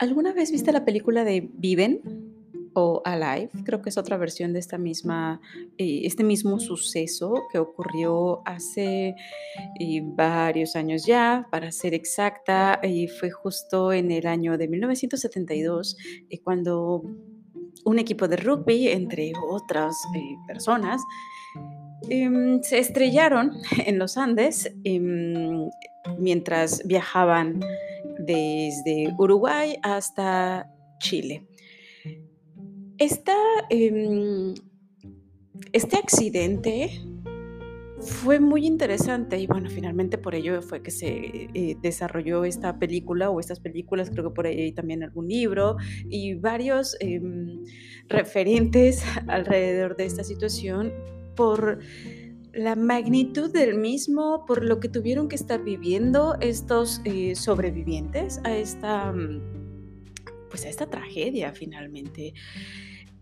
¿Alguna vez viste la película de Viven o Alive? Creo que es otra versión de esta misma, eh, este mismo suceso que ocurrió hace eh, varios años ya, para ser exacta, y fue justo en el año de 1972, eh, cuando un equipo de rugby, entre otras eh, personas, em, se estrellaron en los Andes em, mientras viajaban desde Uruguay hasta Chile. Esta, em, este accidente fue muy interesante y bueno, finalmente por ello fue que se eh, desarrolló esta película o estas películas, creo que por ahí hay también algún libro y varios em, referentes alrededor de esta situación por la magnitud del mismo, por lo que tuvieron que estar viviendo estos eh, sobrevivientes a esta, mm, pues a esta tragedia finalmente.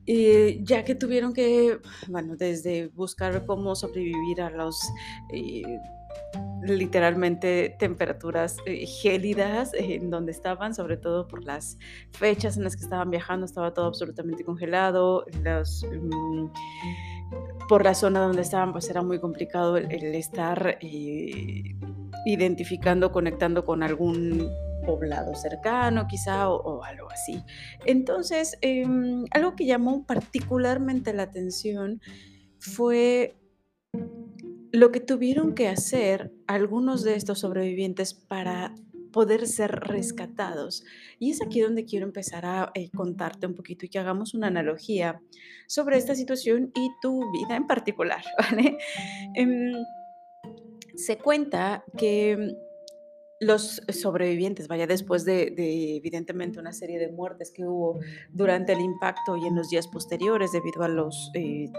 Eh, ya que tuvieron que, bueno, desde buscar cómo sobrevivir a los eh, literalmente temperaturas gélidas en donde estaban, sobre todo por las fechas en las que estaban viajando, estaba todo absolutamente congelado, los, mm, por la zona donde estaban, pues era muy complicado el, estar eh, identificando, conectando con algún poblado cercano quizá o, o algo así. Entonces, em, algo que llamó particularmente la atención fue lo que tuvieron que hacer algunos de estos sobrevivientes para poder ser rescatados. Y es aquí donde quiero empezar a eh, contarte un poquito y que hagamos una analogía sobre esta situación y tu vida en particular, ¿vale? Em, se cuenta que los sobrevivientes, vaya, después de, de, evidentemente una serie de muertes que hubo durante el impacto y en los días posteriores debido a los eh,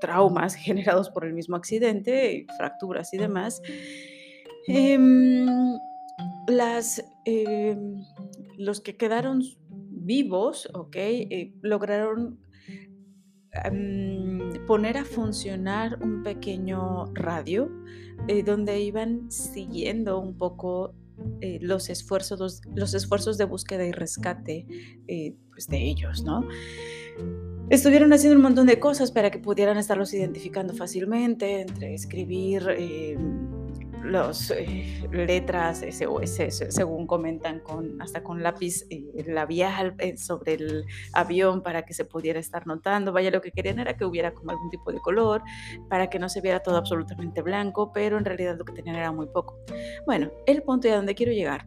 traumas generados por el mismo accidente, fracturas y demás, em, las, em, los que quedaron vivos, ¿ok? Eh, lograron em, poner a funcionar un pequeño radio eh, donde iban siguiendo un poco eh, los, esfuerzos, los, esfuerzos de búsqueda y rescate eh, pues de ellos, ¿no? Estuvieron haciendo un montón de cosas para que pudieran estarlos identificando fácilmente, entre escribir eh, las eh, letras según comentan, con, hasta con lápiz eh, labial eh, sobre el avión para que se pudiera estar notando. Vaya, lo que querían era que hubiera como algún tipo de color, para que no se viera todo absolutamente blanco, pero en realidad lo que tenían era muy poco. Bueno, el punto de donde quiero llegar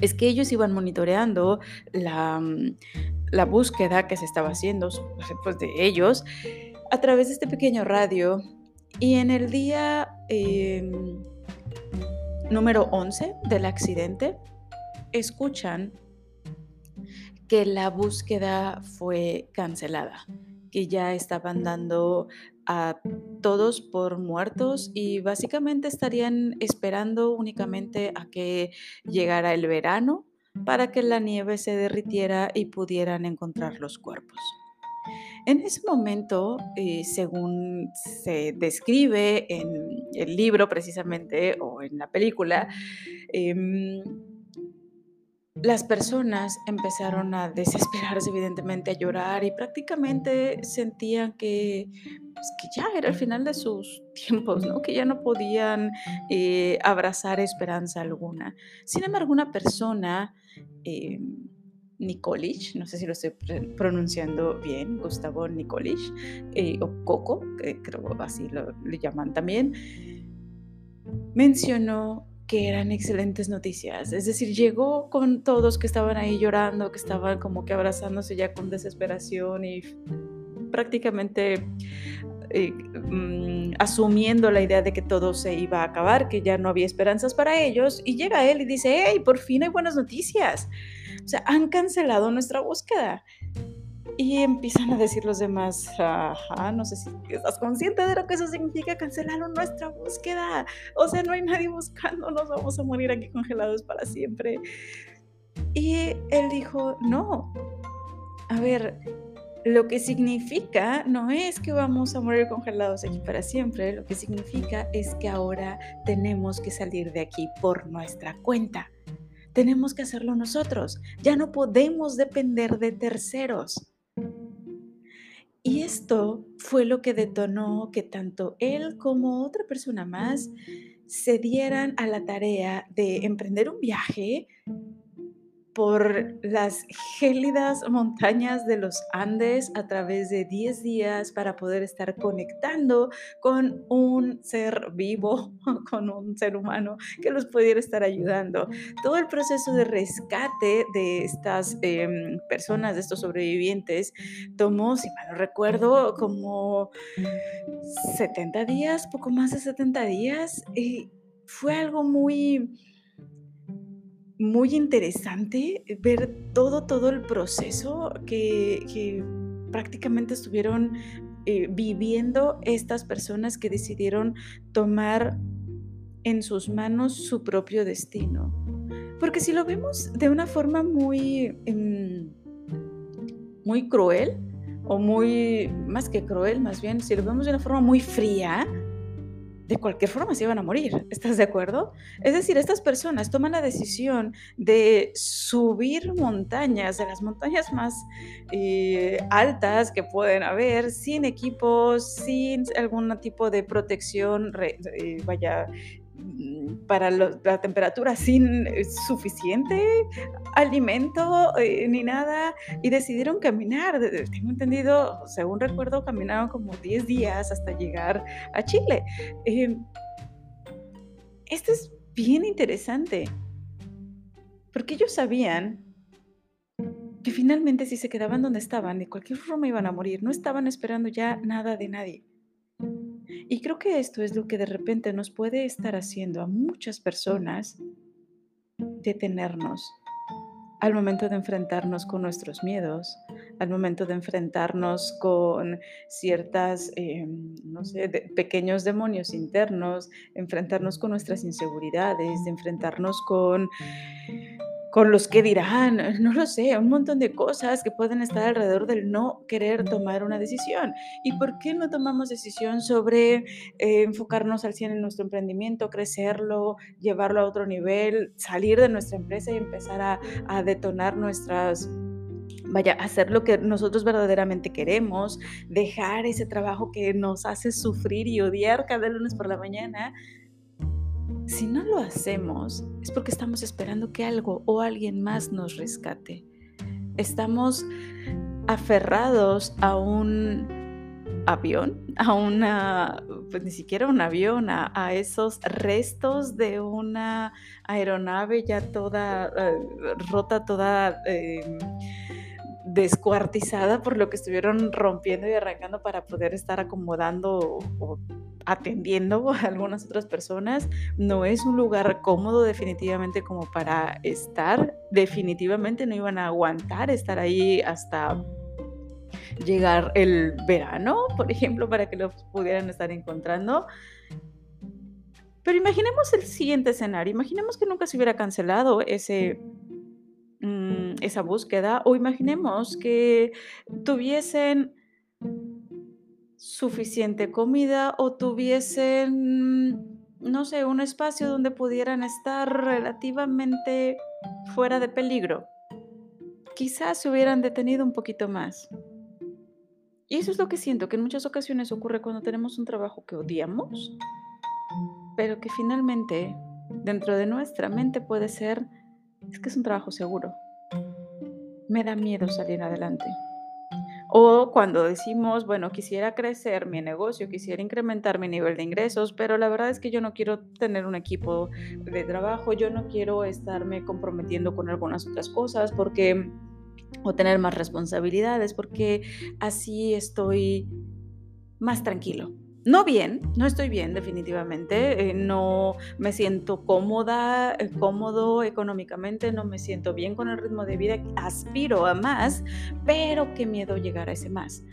es que ellos iban monitoreando la, mm, la búsqueda que se estaba haciendo pues, de ellos a través de este pequeño radio y en el día eh, número 11 del accidente, escuchan que la búsqueda fue cancelada, que ya estaban dando a todos por muertos y básicamente estarían esperando únicamente a que llegara el verano para que la nieve se derritiera y pudieran encontrar los cuerpos. En ese momento, eh, según se describe en el libro precisamente o en la película, em, las personas empezaron a desesperarse, evidentemente, a llorar y prácticamente sentían que, pues, que ya era el final de sus tiempos, ¿no? que ya no podían eh, abrazar esperanza alguna. Sin embargo, una persona... Eh, Nikolic, no sé si lo estoy pronunciando bien, Gustavo Nikolic, eh, o Coco, que creo así lo, llaman también, mencionó que eran excelentes noticias. Es decir, llegó con todos que estaban ahí llorando, que estaban como que abrazándose ya con desesperación y prácticamente eh, mm, asumiendo la idea de que todo se iba a acabar, que ya no había esperanzas para ellos, y llega él y dice, hey, por fin hay buenas noticias. O sea, han cancelado nuestra búsqueda. Y empiezan a decir los demás, ajá, no sé si estás consciente de lo que eso significa, cancelaron nuestra búsqueda. O sea, no hay nadie buscando, nos vamos a morir aquí congelados para siempre. Y él dijo, no, a ver, lo que significa no es que vamos a morir congelados aquí para siempre, lo que significa es que ahora tenemos que salir de aquí por nuestra cuenta tenemos que hacerlo nosotros. Ya no podemos depender de terceros. Y esto fue lo que detonó que tanto él como otra persona más se dieran a la tarea de emprender un viaje por las gélidas montañas de los Andes a través de 10 días para poder estar conectando con un ser vivo, con un ser humano que los pudiera estar ayudando. Todo el proceso de rescate de estas em, personas, de estos sobrevivientes, tomó, si mal no recuerdo, como 70 días, poco más de 70 días. Y fue algo muy muy interesante ver todo, todo el proceso que, prácticamente estuvieron eh, viviendo estas personas que decidieron tomar en sus manos su propio destino. Porque si lo vemos de una forma muy, em, muy cruel, o muy, más que cruel, más bien, si lo vemos de una forma muy fría, de cualquier forma se iban a morir. ¿Estás de acuerdo? Es decir, estas personas toman la decisión de subir montañas, de las montañas más eh, altas que pueden haber, sin equipos, sin algún tipo de protección, eh, vaya, Mm, para la temperatura sin eh, suficiente alimento eh, ni nada y decidieron caminar. Tengo entendido, según recuerdo, caminaron como 10 días hasta llegar a Chile. Em, esto es bien interesante porque ellos sabían que finalmente si se quedaban donde estaban, de cualquier forma iban a morir, no estaban esperando ya nada de nadie. Y creo que esto es lo que de repente nos puede estar haciendo a muchas personas detenernos al momento de enfrentarnos con nuestros miedos, al momento de enfrentarnos con ciertas, em, no sé, pequeños demonios internos, enfrentarnos con nuestras inseguridades, de enfrentarnos con con los que dirán, no lo sé, un montón de cosas que pueden estar alrededor del no querer tomar una decisión. ¿Y por qué no tomamos decisión sobre eh, enfocarnos al 100 en nuestro emprendimiento, crecerlo, llevarlo a otro nivel, salir de nuestra empresa y empezar a, a detonar nuestras vaya, hacer lo que nosotros verdaderamente queremos, dejar ese trabajo que nos hace sufrir y odiar cada lunes por la mañana si no lo hacemos, es porque estamos esperando que algo o alguien más nos rescate. Estamos aferrados a un avión, a una, pues ni siquiera un avión, a, esos restos de una aeronave ya toda eh, rota, toda em, descuartizada por lo que estuvieron rompiendo y arrancando para poder estar acomodando o atendiendo a algunas otras personas. No es un lugar cómodo definitivamente como para estar. Definitivamente no iban a aguantar estar ahí hasta llegar el verano, por ejemplo, para que los pudieran estar encontrando. Pero imaginemos el siguiente escenario. Imaginemos que nunca se hubiera cancelado ese, mm, esa búsqueda o imaginemos que tuviesen suficiente comida o tuviesen, no sé, un espacio donde pudieran estar relativamente fuera de peligro. Quizás se hubieran detenido un poquito más. Y eso es lo que siento, que en muchas ocasiones ocurre cuando tenemos un trabajo que odiamos, pero que finalmente dentro de nuestra mente puede ser, es que es un trabajo seguro. Me da miedo salir adelante. O cuando decimos, bueno, quisiera crecer mi negocio, quisiera incrementar mi nivel de ingresos, pero la verdad es que yo no quiero tener un equipo de trabajo, yo no quiero estarme comprometiendo con algunas otras cosas porque o tener más responsabilidades porque así estoy más tranquilo. No bien, no estoy bien definitivamente, eh, no me siento cómoda, eh, cómodo económicamente, no me siento bien con el ritmo de vida, aspiro a más, pero qué miedo llegar a ese más.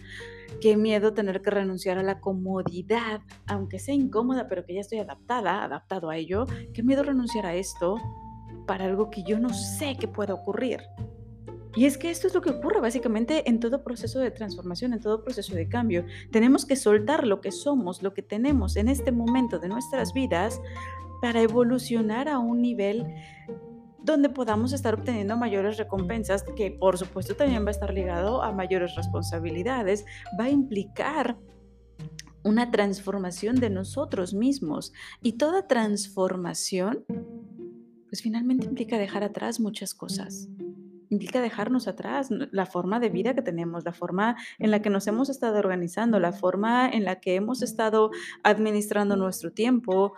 Qué miedo tener que renunciar a la comodidad, aunque sea incómoda, pero que ya estoy adaptada, adaptado a ello. Qué miedo renunciar a esto para algo que yo no sé que pueda ocurrir. Y es que esto es lo que ocurre básicamente en todo proceso de transformación, en todo proceso de cambio. Tenemos que soltar lo que somos, lo que tenemos en este momento de nuestras vidas para evolucionar a un nivel donde podamos estar obteniendo mayores recompensas, que por supuesto también va a estar ligado a mayores responsabilidades, va a implicar una transformación de nosotros mismos. Y toda transformación, pues finalmente implica dejar atrás muchas cosas implica dejarnos atrás la forma de vida que tenemos, la forma en la que nos hemos estado organizando, la forma en la que hemos estado administrando nuestro tiempo,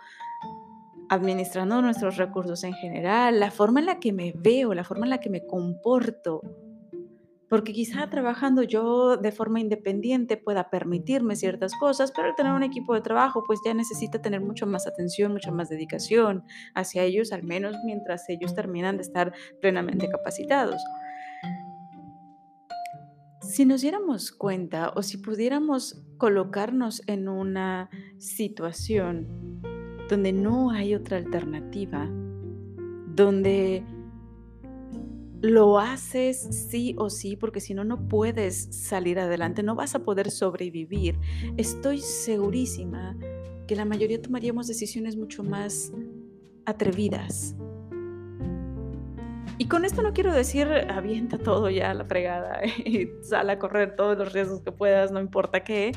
administrando nuestros recursos en general, la forma en la que me veo, la forma en la que me comporto. Porque quizá trabajando yo de forma independiente pueda permitirme ciertas cosas, pero al tener un equipo de trabajo, pues ya necesita tener mucho más atención, mucha más dedicación hacia ellos, al menos mientras ellos terminan de estar plenamente capacitados. Si nos diéramos cuenta o si pudiéramos colocarnos en una situación donde no hay otra alternativa, donde lo haces sí o sí, porque si no, no puedes salir adelante, no vas a poder sobrevivir. Estoy segurísima que la mayoría tomaríamos decisiones mucho más atrevidas. Y con esto no quiero decir avienta todo ya a la fregada y sal a correr todos los riesgos que puedas, no importa qué.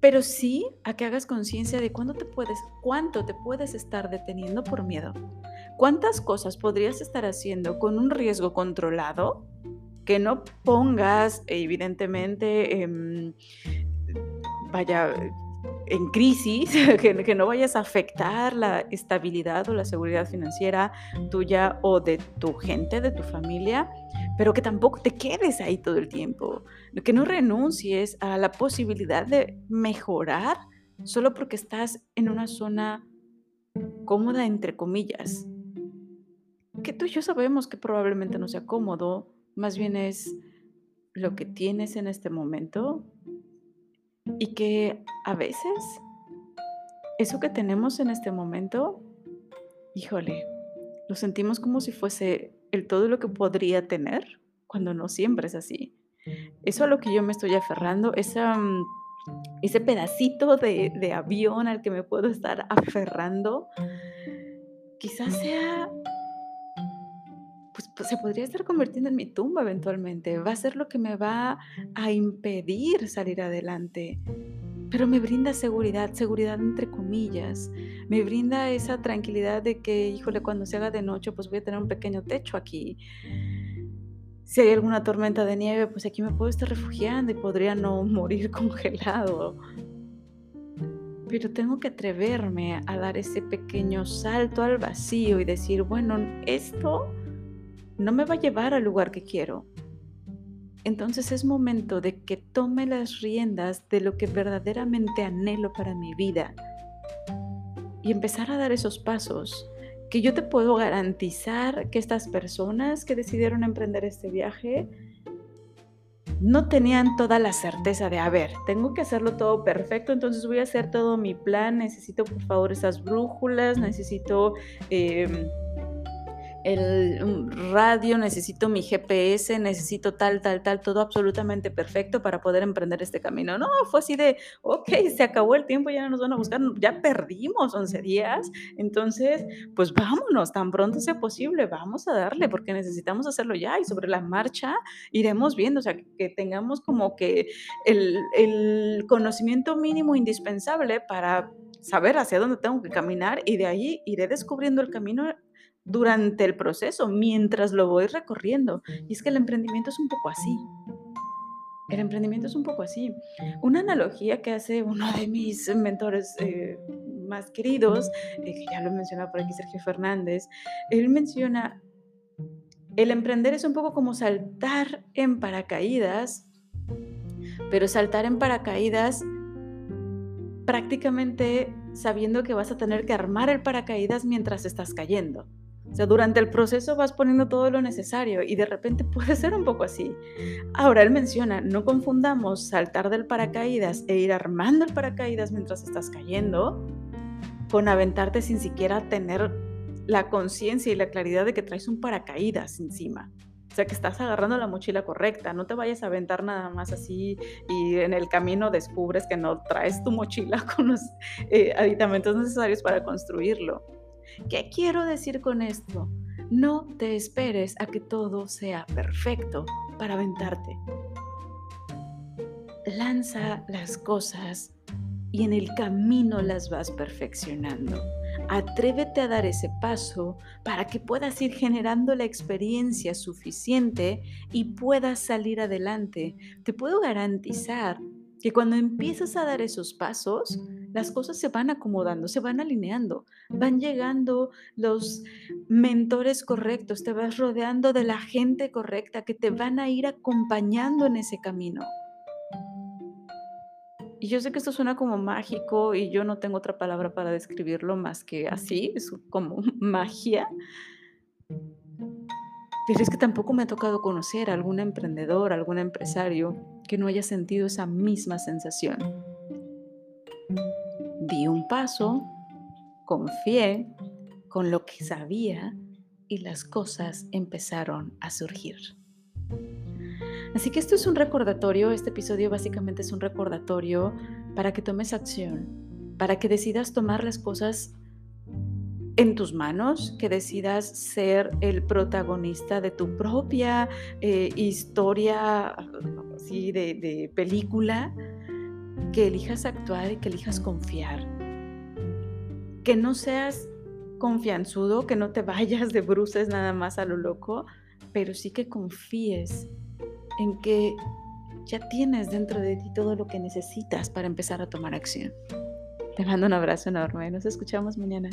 Pero sí a que hagas conciencia de cuándo te puedes, cuánto te puedes estar deteniendo por miedo. ¿Cuántas cosas podrías estar haciendo con un riesgo controlado que no pongas, evidentemente, vaya, en crisis, que, que, no vayas a afectar la estabilidad o la seguridad financiera tuya o de tu gente, de tu familia, pero que tampoco te quedes ahí todo el tiempo, que no renuncies a la posibilidad de mejorar solo porque estás en una zona cómoda, entre comillas que tú y yo sabemos que probablemente no sea cómodo, más bien es lo que tienes en este momento y que a veces eso que tenemos en este momento, híjole, lo sentimos como si fuese el todo lo que podría tener cuando no siempre es así. Eso a lo que yo me estoy aferrando, esa, mm, ese pedacito de, de avión al que me puedo estar aferrando, quizás sea pues, se podría estar convirtiendo en mi tumba eventualmente. Va a ser lo que me va a impedir salir adelante. Pero me brinda seguridad, seguridad entre comillas. Me brinda esa tranquilidad de que, híjole, cuando se haga de noche, pues voy a tener un pequeño techo aquí. Si hay alguna tormenta de nieve, pues aquí me puedo estar refugiando y podría no morir congelado. Pero tengo que atreverme a dar ese pequeño salto al vacío y decir, bueno, esto no me va a llevar al lugar que quiero. Entonces es momento de que tome las riendas de lo que verdaderamente anhelo para mi vida y empezar a dar esos pasos que yo te puedo garantizar que estas personas que decidieron emprender este viaje no tenían toda la certeza de, a ver, tengo que hacerlo todo perfecto, entonces voy a hacer todo mi plan, necesito por favor esas brújulas, necesito... Em, el radio, necesito mi GPS, necesito tal, tal, tal, todo absolutamente perfecto para poder emprender este camino. No, fue así de, ok, se acabó el tiempo, ya no nos van a buscar, ya perdimos 11 días, entonces, pues vámonos, tan pronto sea posible, vamos a darle, porque necesitamos hacerlo ya y sobre la marcha iremos viendo, o sea, que tengamos como que el, el conocimiento mínimo indispensable para saber hacia dónde tengo que caminar y de ahí iré descubriendo el camino durante el proceso, mientras lo voy recorriendo. Y es que el emprendimiento es un poco así. El emprendimiento es un poco así. Una analogía que hace uno de mis mentores eh, más queridos, eh, que ya lo mencionado por aquí Sergio Fernández, él menciona, el emprender es un poco como saltar en paracaídas, pero saltar en paracaídas prácticamente sabiendo que vas a tener que armar el paracaídas mientras estás cayendo. O sea, durante el proceso vas poniendo todo lo necesario y de repente puede ser un poco así. Ahora él menciona, no confundamos saltar del paracaídas e ir armando el paracaídas mientras estás cayendo con aventarte sin siquiera tener la conciencia y la claridad de que traes un paracaídas encima. O sea, que estás agarrando la mochila correcta, no te vayas a aventar nada más así y en el camino descubres que no traes tu mochila con los eh, aditamentos necesarios para construirlo. ¿Qué quiero decir con esto? No te esperes a que todo sea perfecto para aventarte. Lanza las cosas y en el camino las vas perfeccionando. Atrévete a dar ese paso para que puedas ir generando la experiencia suficiente y puedas salir adelante. Te puedo garantizar que cuando empiezas a dar esos pasos, las cosas se van acomodando, se van alineando, van llegando los mentores correctos, te vas rodeando de la gente correcta que te van a ir acompañando en ese camino. Y yo sé que esto suena como mágico y yo no tengo otra palabra para describirlo más que así, es como magia. Pero es que tampoco me ha tocado conocer a algún emprendedor, algún empresario que no haya sentido esa misma sensación. Di un paso, confié con lo que sabía y las cosas empezaron a surgir. Así que esto es un recordatorio, este episodio básicamente es un recordatorio para que tomes acción, para que decidas tomar las cosas en tus manos, que decidas ser el protagonista de tu propia eh, historia así de, de película, que elijas actuar y que elijas confiar. Que no seas confianzudo, que no te vayas de bruces nada más a lo loco, pero sí que confíes en que ya tienes dentro de ti todo lo que necesitas para empezar a tomar acción. Te mando un abrazo enorme. Nos escuchamos mañana.